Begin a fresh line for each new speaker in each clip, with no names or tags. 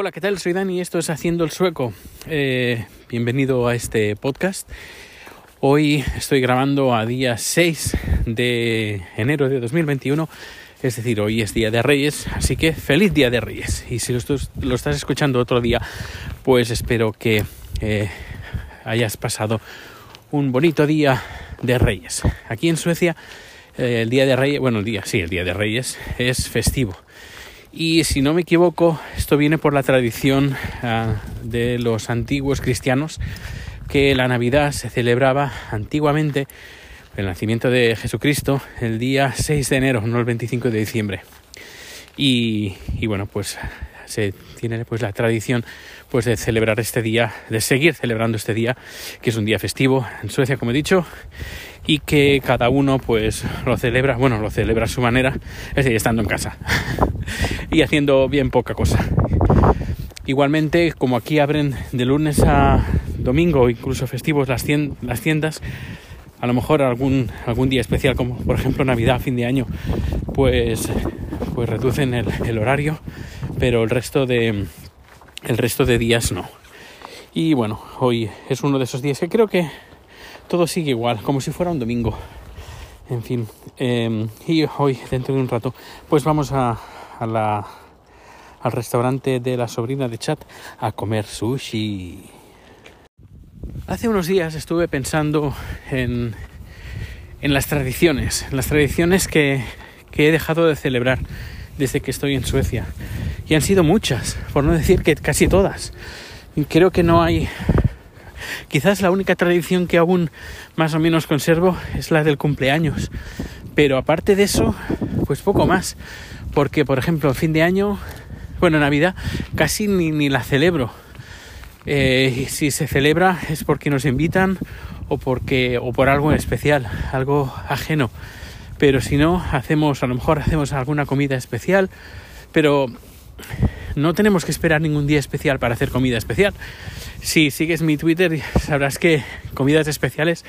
Hola, ¿qué tal? Soy Dani, esto es Haciendo el Sueco. Eh, bienvenido a este podcast. Hoy estoy grabando a día 6 de enero de 2021, es decir, hoy es Día de Reyes, así que feliz Día de Reyes. Y si lo, estás escuchando otro día, pues espero que eh, hayas pasado un bonito día de Reyes. Aquí en Suecia, eh, el Día de Reyes, bueno, el día, sí, el Día de Reyes es festivo. Y si no me equivoco, esto viene por la tradición uh, de los antiguos cristianos, que la Navidad se celebraba antiguamente, el nacimiento de Jesucristo, el día 6 de enero, no el 25 de diciembre. Y, y bueno, pues se tiene pues la tradición pues de celebrar este día, de seguir celebrando este día, que es un día festivo en Suecia, como he dicho, y que cada uno pues lo celebra, bueno, lo celebra a su manera, es decir, estando en casa y haciendo bien poca cosa. Igualmente, como aquí abren de lunes a domingo, incluso festivos las, las tiendas, a lo mejor algún, algún día especial, como por ejemplo Navidad, fin de año, pues, pues reducen el horario, pero el resto de, el resto de días no. Y bueno, hoy es uno de esos días que creo que todo sigue igual, como si fuera un domingo. En fin, em, y hoy, dentro de un rato, pues vamos a, a la, al restaurante de la sobrina de Chat a comer sushi. Hace unos días estuve pensando en, en las tradiciones, las tradiciones que, que he dejado de celebrar desde que estoy en Suecia. Y han sido muchas, por no decir que casi todas. Creo que no hay... Quizás la única tradición que aún más o menos conservo es la del cumpleaños. Pero aparte de eso, pues poco más. Porque, por ejemplo, fin de año, bueno, Navidad, casi ni, ni la celebro. Eh, si se celebra es porque nos invitan o porque o por algo especial, algo ajeno pero si no, hacemos, a lo mejor hacemos alguna comida especial, pero no tenemos que esperar ningún día especial para hacer comida especial. Si sigues mi Twitter, sabrás que comidas especiales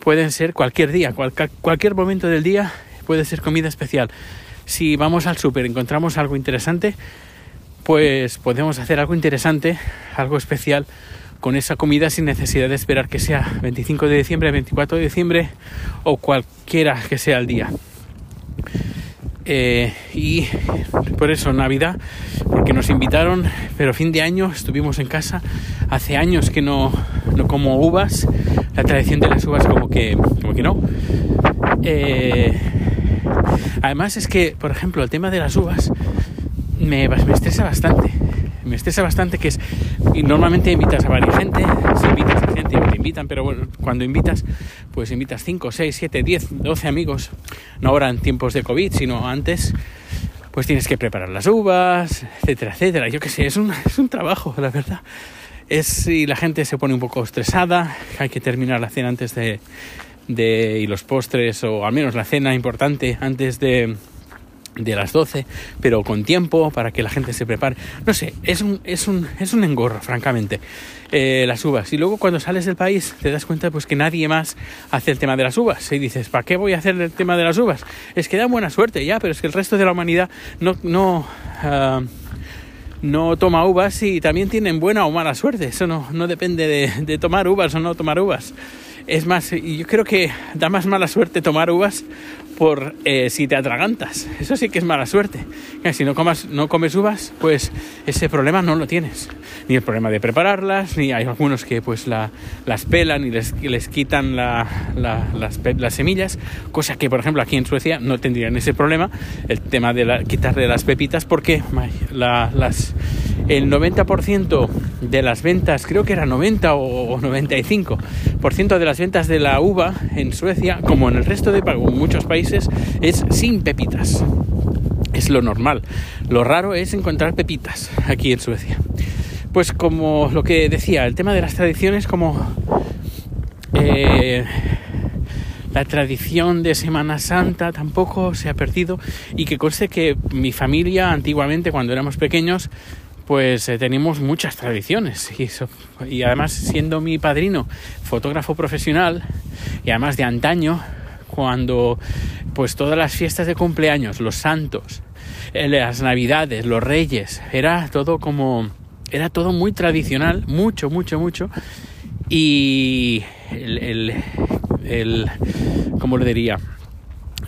pueden ser cualquier día, cualquier momento del día puede ser comida especial. Si vamos al súper, encontramos algo interesante, pues podemos hacer algo interesante, algo especial con esa comida sin necesidad de esperar que sea 25 de diciembre, 24 de diciembre o cualquiera que sea el día. Eh, y por eso Navidad, porque nos invitaron, pero fin de año estuvimos en casa. Hace años que no, no como uvas, la tradición de las uvas como que, como que no. Eh, además es que, por ejemplo, el tema de las uvas me, me estresa bastante me estresa bastante que es y normalmente invitas a varias gente si invitas a gente te invitan pero bueno, cuando invitas pues invitas 5, 6, 7, 10, 12 amigos. No ahora en tiempos de COVID sino antes pues tienes que preparar las uvas etcétera, etcétera. Yo qué sé, es un, es un trabajo la verdad. Es y la gente se pone un poco estresada hay que terminar la cena antes de, de y los postres o al menos la cena importante antes de de las 12, pero con tiempo para que la gente se prepare. No sé, es un, es un, es un engorro, francamente, eh, las uvas. Y luego cuando sales del país te das cuenta pues que nadie más hace el tema de las uvas. Y dices, ¿para qué voy a hacer el tema de las uvas? Es que da buena suerte ya, pero es que el resto de la humanidad no... no uh, no toma uvas y también tienen buena o mala suerte. Eso no, no depende de, de tomar uvas o no tomar uvas. Es más, yo creo que da más mala suerte tomar uvas por eh, si te atragantas. Eso sí que es mala suerte. Si no, comas, no comes uvas, pues ese problema no lo tienes. Ni el problema de prepararlas, ni hay algunos que pues la, las pelan y les, les quitan la, las, las, semillas, cosa que por ejemplo aquí en Suecia no tendrían ese problema, el tema de la, quitarle las pepitas, porque las, el 90% de las ventas, creo que era 90 o 95% de las ventas de la uva en Suecia, como en el resto de muchos países, es sin pepitas. Es lo normal. Lo raro es encontrar pepitas aquí en Suecia. Pues como lo que decía, el tema de las tradiciones como eh, la tradición de Semana Santa tampoco se ha perdido y que conste que mi familia antiguamente cuando éramos pequeños pues eh, tenemos muchas tradiciones y, además siendo mi padrino fotógrafo profesional y además de antaño cuando pues todas las fiestas de cumpleaños, los santos, eh, las navidades, los reyes, era todo como era todo muy tradicional, mucho, mucho, mucho. Y el, el, el ¿cómo le diría?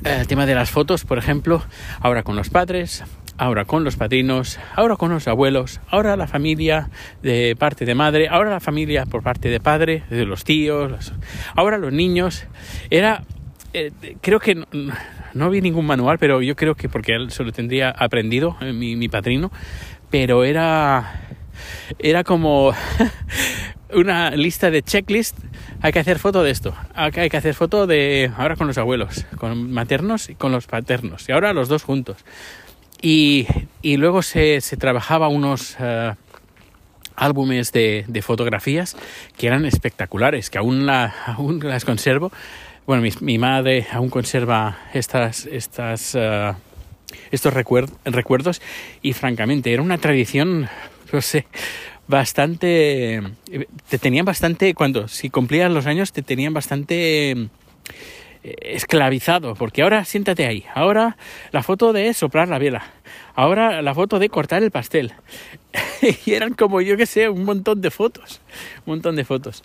El tema de las fotos, por ejemplo, ahora con los padres, ahora con los padrinos, ahora con los abuelos, ahora la familia de parte de madre, ahora la familia por parte de padre, de los tíos, ahora los niños. Era, eh, creo que no, no, vi ningún manual, pero yo creo que porque él se lo tendría aprendido, eh, mi, mi padrino, pero era, era como una lista de checklist. Hay que hacer foto de esto. Hay que hacer foto de ahora con los abuelos, con maternos y con los paternos. Y ahora los dos juntos. Y, y luego se, se, trabajaba unos uh, álbumes de, de, fotografías que eran espectaculares, que aún, la, aún las conservo. Bueno, mi, mi, madre aún conserva estas, estas, uh, estos recuerd recuerdos y francamente era una tradición, no sé, bastante... Te tenían bastante, cuando si cumplías los años, te tenían bastante eh, esclavizado, porque ahora siéntate ahí, ahora la foto de soplar la vela, ahora la foto de cortar el pastel. y eran como, yo que sé, un montón de fotos, un montón de fotos.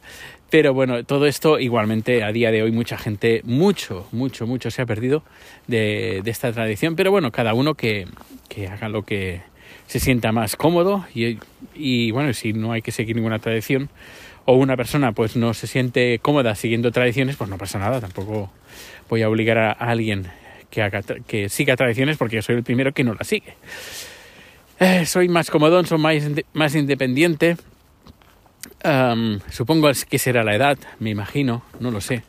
Pero bueno, todo esto igualmente a día de hoy mucha gente, mucho, mucho, mucho se ha perdido de, de esta tradición. Pero bueno, cada uno que, que haga lo que, se sienta más cómodo y, y, bueno, si no hay que seguir ninguna tradición o una persona pues no se siente cómoda siguiendo tradiciones, pues no pasa nada, tampoco voy a obligar a, alguien que, haga, que siga tradiciones porque yo soy el primero que no la sigue. Eh, soy más comodón, soy más, más independiente. Um, supongo que será la edad, me imagino, no lo sé.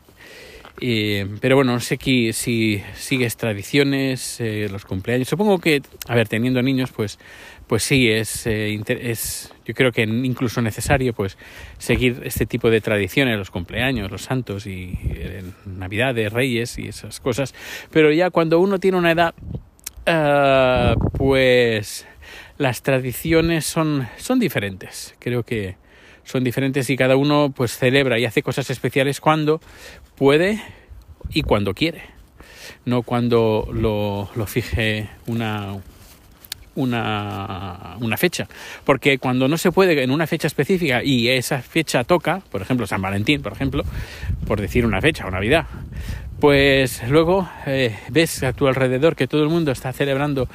Eh, pero bueno, no sé que, si sigues tradiciones, eh, los cumpleaños. Supongo que, a ver, teniendo niños, pues, pues sí, es, eh, es, yo creo que incluso necesario, pues, seguir este tipo de tradiciones, los cumpleaños, los santos y eh, Navidades, Reyes y esas cosas. Pero ya cuando uno tiene una edad, uh, pues, las tradiciones son, son diferentes. Creo que son diferentes y cada uno pues celebra y hace cosas especiales cuando puede y cuando quiere, no cuando lo, lo fije una, una, una, fecha. Porque cuando no se puede en una fecha específica y esa fecha toca, por ejemplo San Valentín, por ejemplo, por decir una fecha o Navidad, pues luego eh, ves a tu alrededor que todo el mundo está celebrando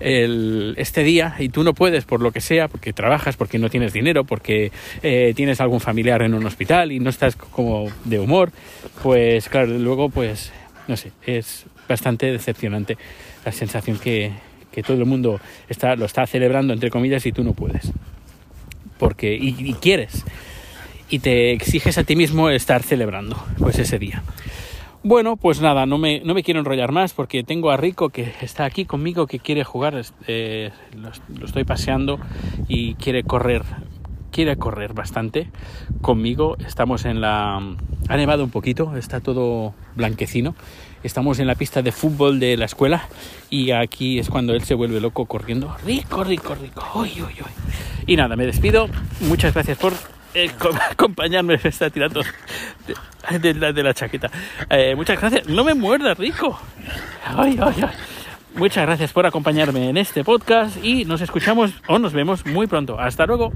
el, este día y tú no puedes por lo que sea, porque trabajas, porque no tienes dinero, porque eh, tienes algún familiar en un hospital y no estás como de humor, pues claro, luego pues no sé, es bastante decepcionante la sensación que, todo el mundo está, lo está celebrando entre comillas y tú no puedes. Porque, y, y quieres, y te exiges a ti mismo estar celebrando pues ese día. Bueno, pues nada, no me, no me quiero enrollar más porque tengo a Rico que está aquí conmigo, que quiere jugar, eh, lo, estoy paseando y quiere correr, quiere correr bastante conmigo. Estamos en la... Ha nevado un poquito, está todo blanquecino. Estamos en la pista de fútbol de la escuela y aquí es cuando él se vuelve loco corriendo. Rico, rico, rico. Uy, uy, uy. Y nada, me despido. Muchas gracias por eh, acompañarme me está tirando de, de, la, chaqueta. Eh, muchas gracias. No me muerdas, rico. Ay, ay, ay. Muchas gracias por acompañarme en este podcast y nos escuchamos o nos vemos muy pronto. Hasta luego.